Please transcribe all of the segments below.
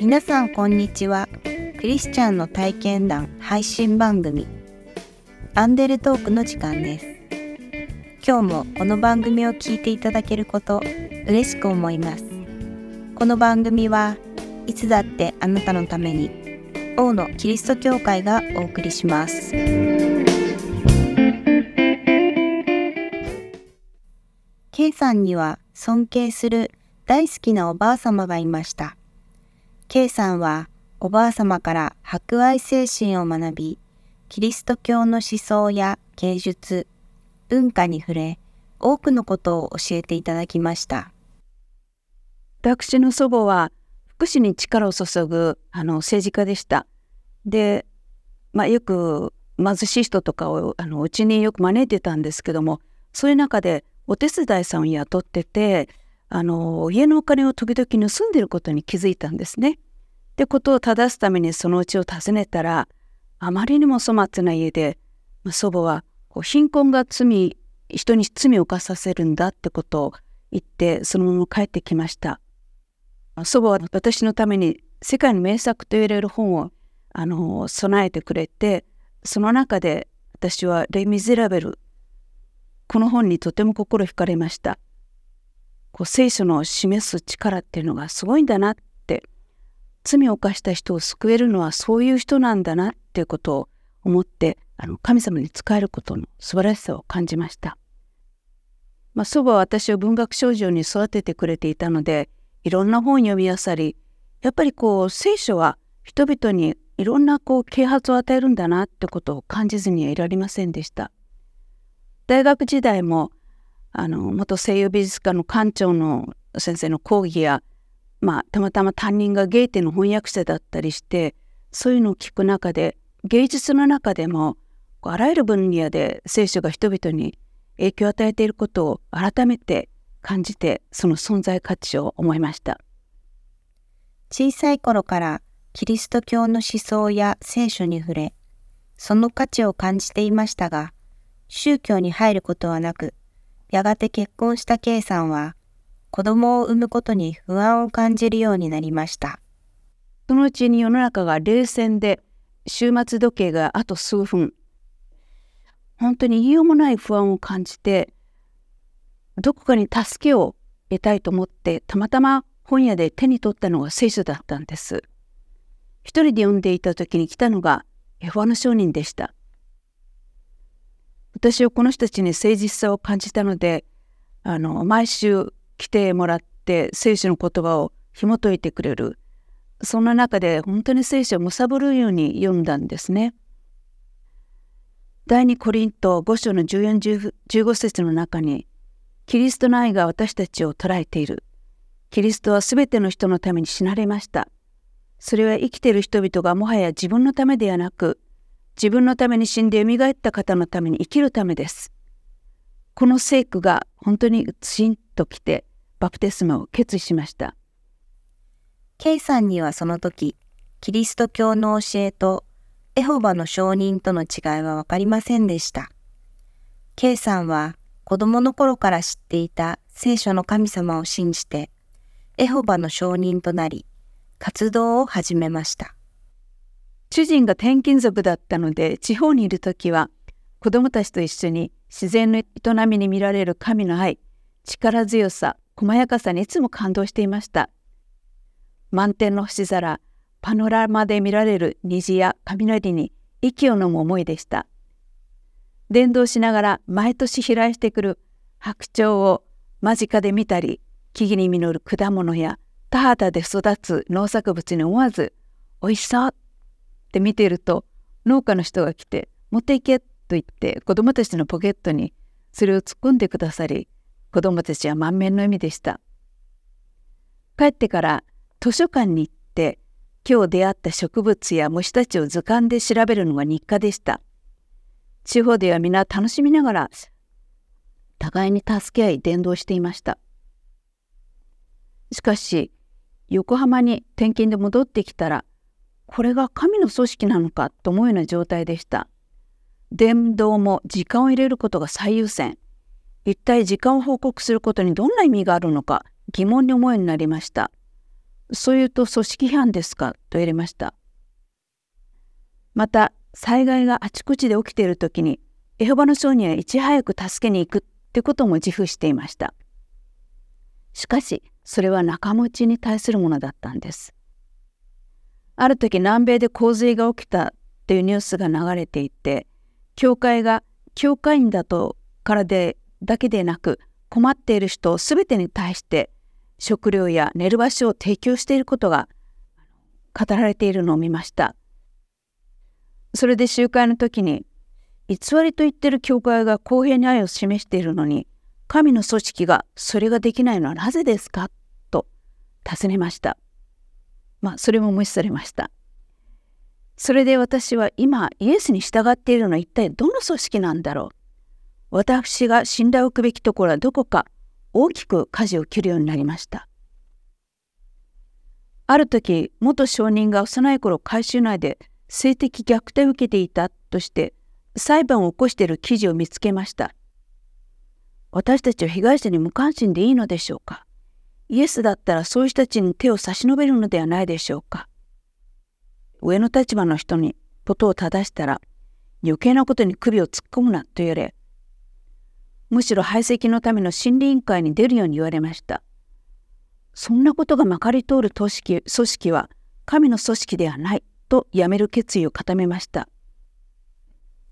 皆さんこんにちは。クリスチャンの体験談配信番組アンデルトークの時間です。今日もこの番組を聞いていただけること嬉しく思います。この番組はいつだってあなたのために王のキリスト教会がお送りします。K さんには尊敬する大好きなおばあ様がいました。K さんはおばあ様から博愛精神を学び、キリスト教の思想や芸術、文化に触れ、多くのことを教えていただきました。私の祖母は福祉に力を注ぐあの政治家でした。で、まあ、よく貧しい人とかをあのうちによく招いてたんですけどもそういう中でお手伝いさんを雇っててあの家のお金を時々盗んでることに気づいたんですね。ってことを正すためにそのうちを訪ねたらあまりにも粗末な家で祖母はこう貧困が罪人に罪を犯させるんだってことを言ってそのまま帰ってきました。祖母は私のために世界の名作と言われる本をあの備えてくれてその中で私は「レ・ミゼラベル」この本にとても心惹かれました。こう聖書の示す力っていうのがすごいんだなって罪を犯した人を救えるのはそういう人なんだなっていうことを思ってあの神様に仕えることの素晴らしさを感じました。まあ、祖母は私を文学少女に育ててくれていたのでいろんな本を読みあさりやっぱりこう聖書は人々にいろんなこう啓発を与えるんだなってことを感じずにはいられませんでした。大学時代もあの元西洋美術館の館長の先生の講義やまあ、たまたま担任がゲーテの翻訳者だったりしてそういうのを聞く中で芸術の中でもあらゆる分野で聖書が人々に影響を与えていることを改めて感じてその存在価値を思いました。小さい頃からキリスト教の思想や聖書に触れその価値を感じていましたが宗教に入ることはなくやがて結婚した K さんは子供を産むことに不安を感じるようになりました。そのうちに世の中が冷戦で終末時計があと数分本当に言いようもない不安を感じてどこかに助けを得たいと思ってたまたま本屋で手に取ったのが聖書だったんです。一人で読んでいた時に来たのがエホワの商人でした。私はこの人たちに誠実さを感じたのであの毎週来てもらって聖書の言葉を紐解いてくれるそんな中で本当に聖書を貪るように読んだんですね。第二コリント5章の1415節の中にキリストの愛が私たちを捉えている。キリストはすべての人のために死なれました。それは生きている人々がもはや自分のためではなく自分のために死んでよみがえった方のために生きるためです。この聖句が本当にツンときてバプテスマを決意しました。K さんにはその時、キリスト教の教えとエホバの証人との違いは分かりませんでした。K さんは子供の頃から知っていた聖書の神様を信じて、エホバの証人となり、活動を始めました。主人が転勤族だったので、地方にいる時は、子供たちと一緒に自然の営みに見られる神の愛、力強さ、細やかさにいつも感動していました。満天の星空、パノラマで見られる虹や雷に息を飲む思いでした。伝道しながら毎年飛来してくる白鳥を間近で見たり、木々に実る果物や田畑で育つ農作物に思わず「おいしそう!」って見ていると農家の人が来て「持っていけ!」と言って子供たちのポケットにそれを突っ込んでくださり子供たちは満面の笑みでした。帰ってから図書館に行って今日出会った植物や虫たちを図鑑で調べるのが日課でした。地方では皆楽しみながら互いに助け合い伝道していました。しかし横浜に転勤で戻ってきたらこれが神の組織なのかと思うような状態でした。伝道も時間を入れることが最優先。一体時間を報告することにどんな意味があるのか疑問に思うようになりました。そう言うと組織批判ですか？と言われました。また災害があちこちで起きている時にエホバの証人はいち早く助けに行くってことも自負していました。しかしそれは仲間内に対するものだったんです。ある時南米で洪水が起きたというニュースが流れていて教会が教会員だとからでだけでなく困っている人全てに対して食料や寝る場所を提供していることが語られているのを見ました。それで集会の時に偽りと言ってる教会が公平に愛を示しているのに神の組織がそれができないのはなぜですか？と尋ねました。まあそれも無視されました。それで私は今イエスに従っているのは一体どの組織なんだろう？私が信頼を置くべきところはどこか大きく舵を切るようになりました。ある時元証人が幼い頃回収内で性的虐待を受けていたとして裁判を起こしている記事を見つけました。私たちは被害者に無関心でいいのでしょうかイエスだったらそういう人たちに手を差し伸べるのではないでしょうか上の立場の人にことを正したら余計なことに首を突っ込むなと言われむしろ排斥のための審理委員会に出るように言われました。そんなことがまかり通る組織組織は神の組織ではないとやめる決意を固めました。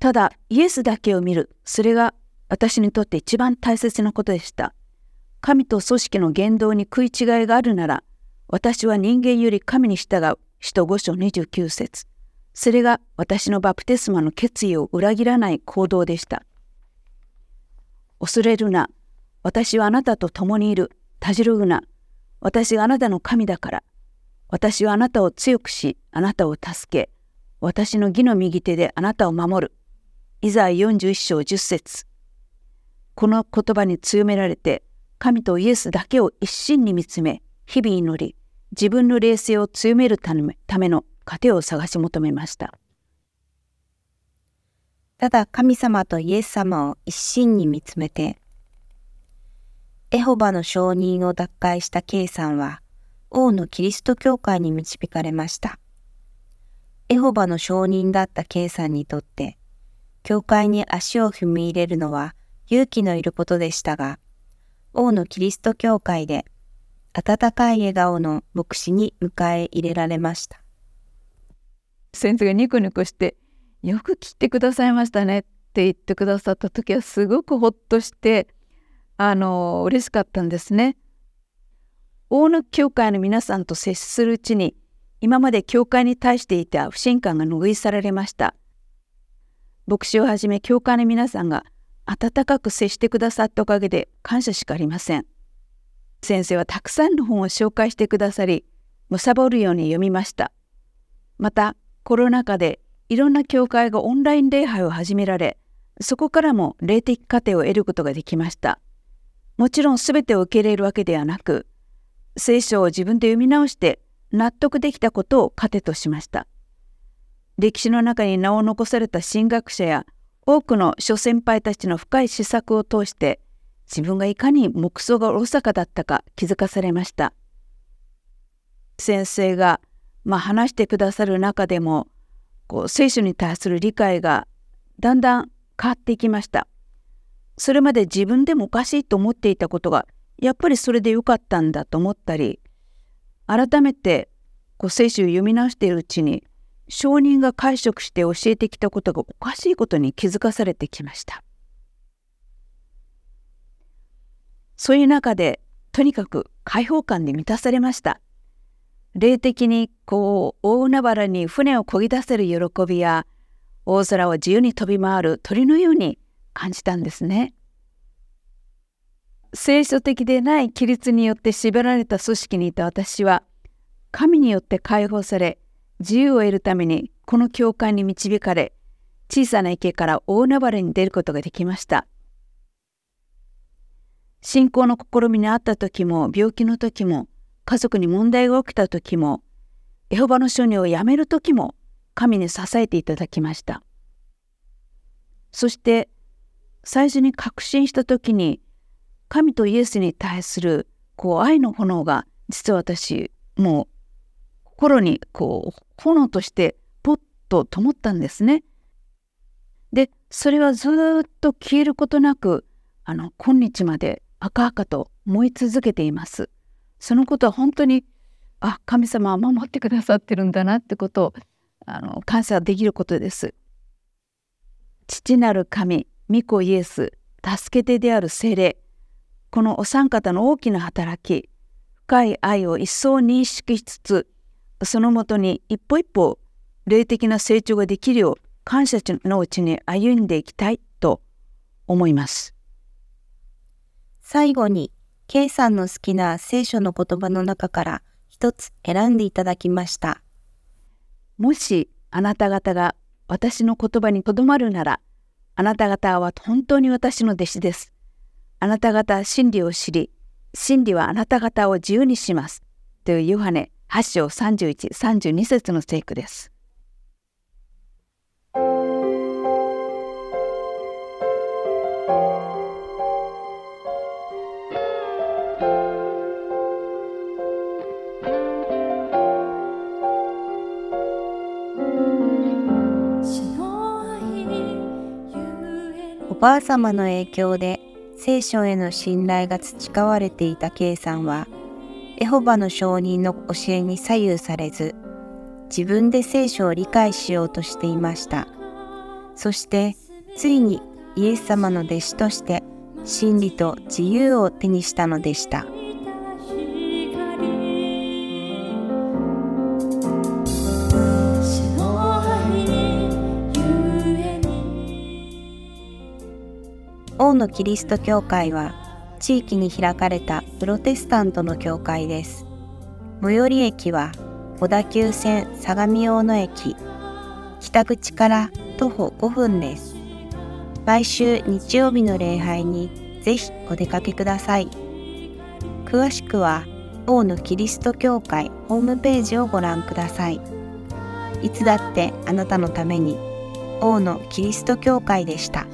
ただイエスだけを見る。それが私にとって一番大切なことでした。神と組織の言動に食い違いがあるなら私は人間より神に従う。使徒5章29節。それが私のバプテスマの決意を裏切らない行動でした。恐れるな。私はあなたと共にいる。たじろぐな。私があなたの神だから。私はあなたを強くし、あなたを助け、私の義の右手であなたを守る。イザヤ41章10節この言葉に強められて、神とイエスだけを一心に見つめ、日々祈り、自分の冷静を強めるための糧を探し求めました。ただ神様とイエス様を一心に見つめて、エホバの承認を脱会した K さんは、王のキリスト教会に導かれました。エホバの承認だった K さんにとって、教会に足を踏み入れるのは勇気のいることでしたが、王のキリスト教会で温かい笑顔の牧師に迎え入れられました。先生がニコニコしてよく切ってくださいましたねって言ってくださった時はすごくほっとしてあの嬉しかったんですね。大野教会の皆さんと接するうちに今まで教会に対していた不信感が拭い去られました。牧師をはじめ教会の皆さんが温かく接してくださったおかげで感謝しかありません。先生はたくさんの本を紹介してくださり、貪るように読みました。また、コロナ禍でいろんな教会がオンライン礼拝を始められ、そこからも霊的過程を得ることができました。もちろん全てを受け入れるわけではなく、聖書を自分で読み直して納得できたことを糧としました。歴史の中に名を残された神学者や多くの諸先輩たちの深い施策を通して自分がいかに木想がおろそかだったか気づかされました。先生が、まあ、話してくださる中でもこう聖書に対する理解がだんだん変わっていきました。それまで自分でもおかしいと思っていたことがやっぱりそれでよかったんだと思ったり改めてこう聖書を読み直しているうちに証人が解釈して教えてきたことがおかしいことに気づかされてきました。そういう中でとにかく解放感で満たされました。霊的にこう大海原に船を漕ぎ出せる喜びや大空を自由に飛び回る鳥のように感じたんですね。聖書的でない規律によって縛られた組織にいた私は神によって解放され自由を得るためにこの教会に導かれ小さな池から大海原に出ることができました。信仰の試みにあった時も病気の時も家族に問題が起きた時もエホバの書人を辞める時も神に支えていただきました。そして最初に確信した時に神とイエスに対するこう愛の炎が実は私もう心にこう炎としてポッと灯ったんですね。でそれはずっと消えることなくあの今日まで赤々と燃え続けています。そのことは本当にあ神様は守ってくださってるんだなってことをあの感謝できることです。父なる神御子イエス助け手である精霊このお三方の大きな働き深い愛を一層認識しつつそのもとに一歩一歩霊的な成長ができるよう感謝のうちに歩んでいきたいと思います。最後に K さんの好きな聖書の言葉の中から一つ選んでいただきました。もしあなた方が私の言葉にとどまるなら、あなた方は本当に私の弟子です。あなた方は真理を知り、真理はあなた方を自由にします。というヨハネ8章31、32節の聖句です。ばあさまの影響で聖書への信頼が培われていた K さんは、エホバの証人の教えに左右されず、自分で聖書を理解しようとしていました。そして、ついにイエス様の弟子として真理と自由を手にしたのでした。王のキリスト教会は地域に開かれたプロテスタントの教会です。最寄り駅は小田急線相模大野駅、北口から徒歩5分です。来週日曜日の礼拝にぜひお出かけください。詳しくは王のキリスト教会ホームページをご覧ください。いつだってあなたのために王のキリスト教会でした。